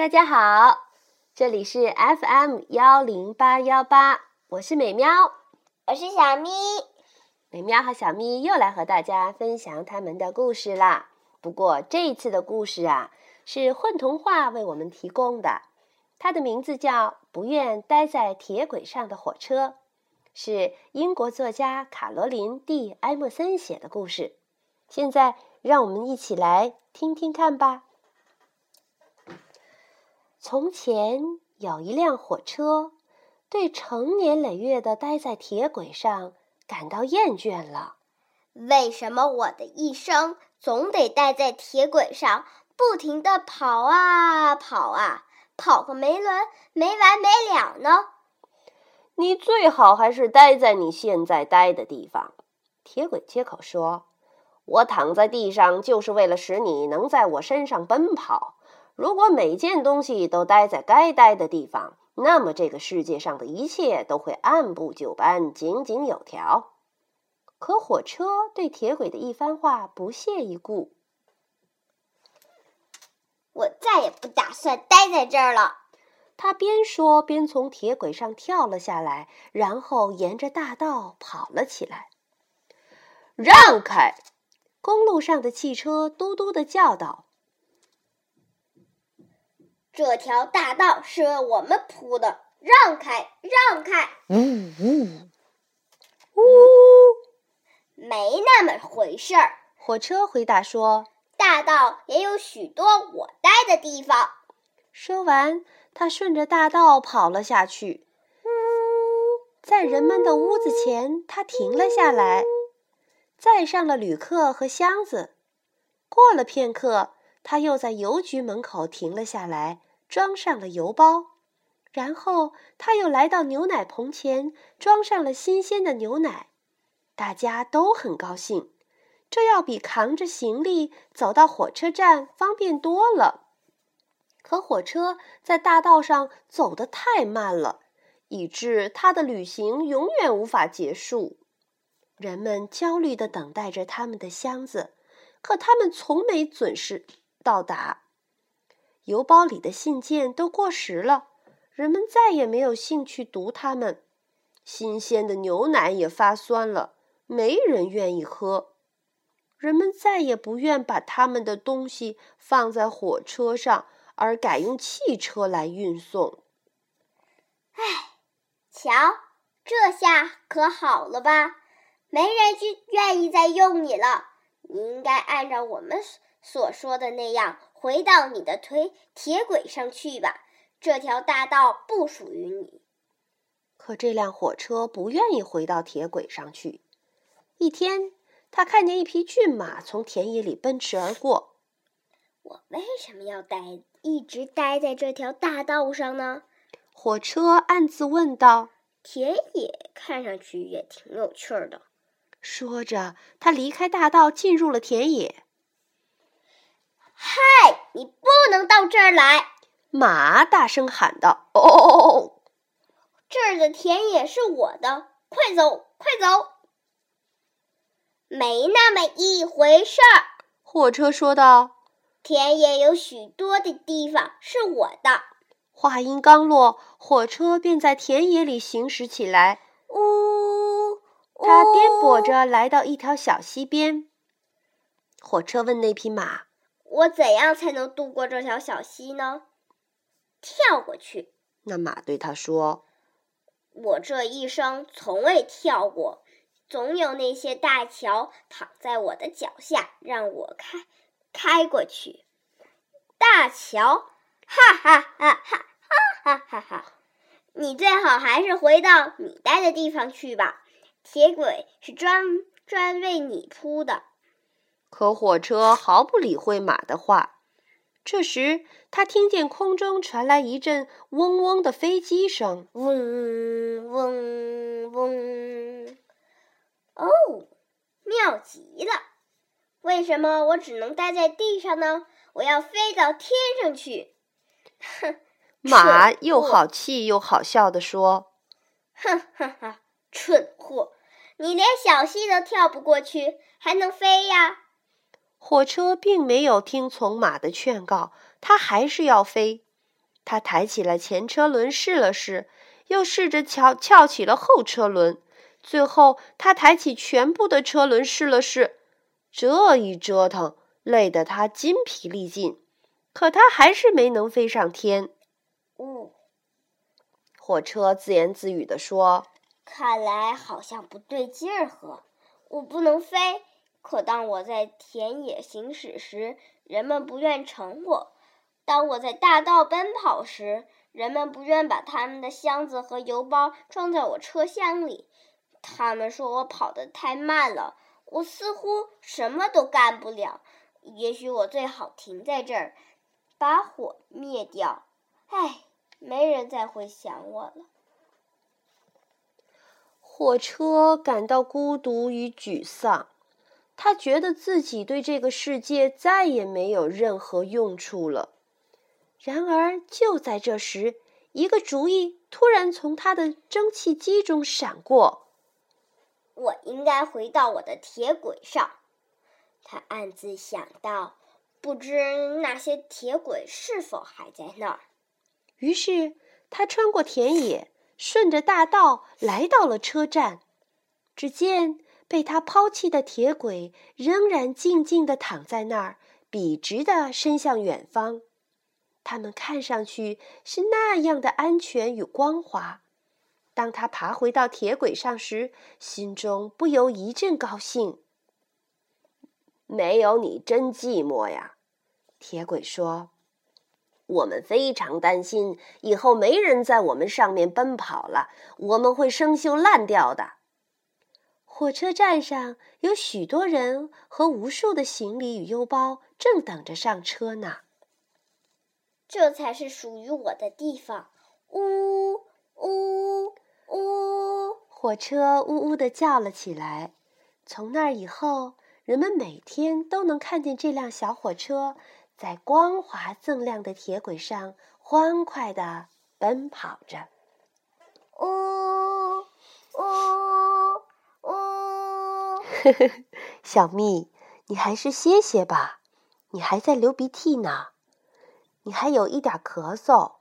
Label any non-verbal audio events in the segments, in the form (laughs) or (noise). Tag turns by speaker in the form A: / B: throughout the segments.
A: 大家好，这里是 FM 幺零八幺八，我是美喵，
B: 我是小咪。
A: 美喵和小咪又来和大家分享他们的故事啦。不过这一次的故事啊，是混童话为我们提供的，它的名字叫《不愿待在铁轨上的火车》，是英国作家卡罗琳蒂埃默森写的故事。现在让我们一起来听听看吧。从前有一辆火车，对成年累月的待在铁轨上感到厌倦了。
B: 为什么我的一生总得待在铁轨上，不停地跑啊跑啊，跑个没完没完没了呢？
A: 你最好还是待在你现在待的地方。铁轨接口说：“我躺在地上就是为了使你能在我身上奔跑。”如果每件东西都待在该待的地方，那么这个世界上的一切都会按部就班、井井有条。可火车对铁轨的一番话不屑一顾。
B: 我再也不打算待在这儿了。
A: 他边说边从铁轨上跳了下来，然后沿着大道跑了起来。让开！公路上的汽车嘟嘟的叫道。
B: 这条大道是为我们铺的，让开，让开！
A: 呜呜呜，
B: 没那么回事儿。
A: 火车回答说：“
B: 大道也有许多我待的地方。”
A: 说完，他顺着大道跑了下去。在人们的屋子前，他停了下来，载上了旅客和箱子。过了片刻。他又在邮局门口停了下来，装上了邮包，然后他又来到牛奶棚前，装上了新鲜的牛奶。大家都很高兴，这要比扛着行李走到火车站方便多了。可火车在大道上走得太慢了，以致他的旅行永远无法结束。人们焦虑地等待着他们的箱子，可他们从没准时。到达，邮包里的信件都过时了，人们再也没有兴趣读它们。新鲜的牛奶也发酸了，没人愿意喝。人们再也不愿把他们的东西放在火车上，而改用汽车来运送。
B: 唉，瞧，这下可好了吧？没人去愿意再用你了。你应该按照我们。所说的那样，回到你的推铁轨上去吧。这条大道不属于你。
A: 可这辆火车不愿意回到铁轨上去。一天，他看见一匹骏马从田野里奔驰而过。
B: 我为什么要待一直待在这条大道上呢？
A: 火车暗自问道。
B: 田野看上去也挺有趣的。
A: 说着，他离开大道，进入了田野。
B: 嗨！你不能到这儿来！
A: 马大声喊道：“哦，
B: 这儿的田野是我的，快走，快走！”没那么一回事儿，
A: 火车说道：“
B: 田野有许多的地方是我的。”
A: 话音刚落，火车便在田野里行驶起来。
B: 呜！
A: 它颠簸着来到一条小溪边。火车问那匹马。
B: 我怎样才能渡过这条小溪呢？跳过去。
A: 那马对他说：“
B: 我这一生从未跳过，总有那些大桥躺在我的脚下，让我开开过去。大桥，哈哈哈哈哈哈哈！你最好还是回到你待的地方去吧，铁轨是专专为你铺的。”
A: 可火车毫不理会马的话。这时，他听见空中传来一阵嗡嗡的飞机声，
B: 嗡嗡嗡。哦，妙极了！为什么我只能待在地上呢？我要飞到天上去！哼，
A: 马又好气又好笑地说：“
B: 哼哼哼，蠢货！你连小溪都跳不过去，还能飞呀？”
A: 火车并没有听从马的劝告，它还是要飞。它抬起了前车轮试了试，又试着翘翘起了后车轮。最后，它抬起全部的车轮试了试。这一折腾，累得它筋疲力尽，可它还是没能飞上天。
B: 呜，
A: 火车自言自语地说：“
B: 看来好像不对劲儿呵，我不能飞。可当我在田野行驶时，人们不愿乘我；当我在大道奔跑时，人们不愿把他们的箱子和邮包装在我车厢里。他们说我跑得太慢了。”我似乎什么都干不了，也许我最好停在这儿，把火灭掉。唉，没人再会想我了。
A: 火车感到孤独与沮丧，他觉得自己对这个世界再也没有任何用处了。然而，就在这时，一个主意突然从他的蒸汽机中闪过。
B: 我应该回到我的铁轨上，他暗自想到。不知那些铁轨是否还在那儿？
A: 于是他穿过田野，顺着大道来到了车站。只见被他抛弃的铁轨仍然静静地躺在那儿，笔直地伸向远方。它们看上去是那样的安全与光滑。当他爬回到铁轨上时，心中不由一阵高兴。没有你真寂寞呀，铁轨说。我们非常担心以后没人在我们上面奔跑了，我们会生锈烂掉的。火车站上有许多人和无数的行李与邮包正等着上车呢。
B: 这才是属于我的地方。呜呜。呜！
A: 火车呜呜地叫了起来。从那以后，人们每天都能看见这辆小火车在光滑锃亮的铁轨上欢快地奔跑着。
B: 呜呜 (laughs)
A: 小蜜，你还是歇歇吧，你还在流鼻涕呢，你还有一点咳嗽。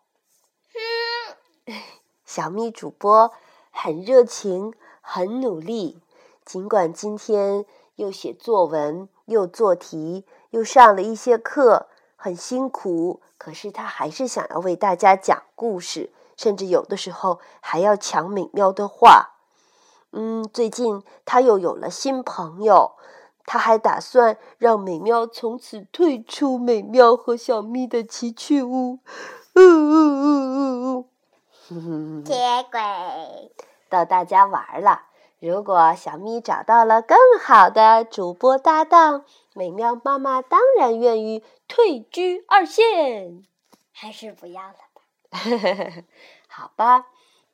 A: (laughs) 小蜜主播很热情，很努力。尽管今天又写作文，又做题，又上了一些课，很辛苦，可是他还是想要为大家讲故事，甚至有的时候还要抢美妙的话。嗯，最近他又有了新朋友，他还打算让美妙从此退出美妙和小咪的奇趣屋。呜呜呜呜呜。
B: 铁轨
A: 逗大家玩了。如果小咪找到了更好的主播搭档，美妙妈妈当然愿意退居二线。
B: 还是不要了吧。(laughs)
A: 好吧，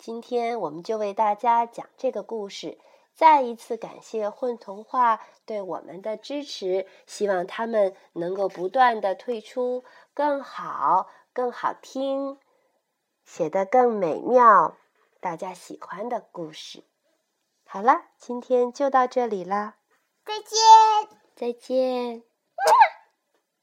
A: 今天我们就为大家讲这个故事。再一次感谢混童话对我们的支持，希望他们能够不断的推出更好、更好听。写得更美妙，大家喜欢的故事。好了，今天就到这里啦，
B: 再见，
A: 再见。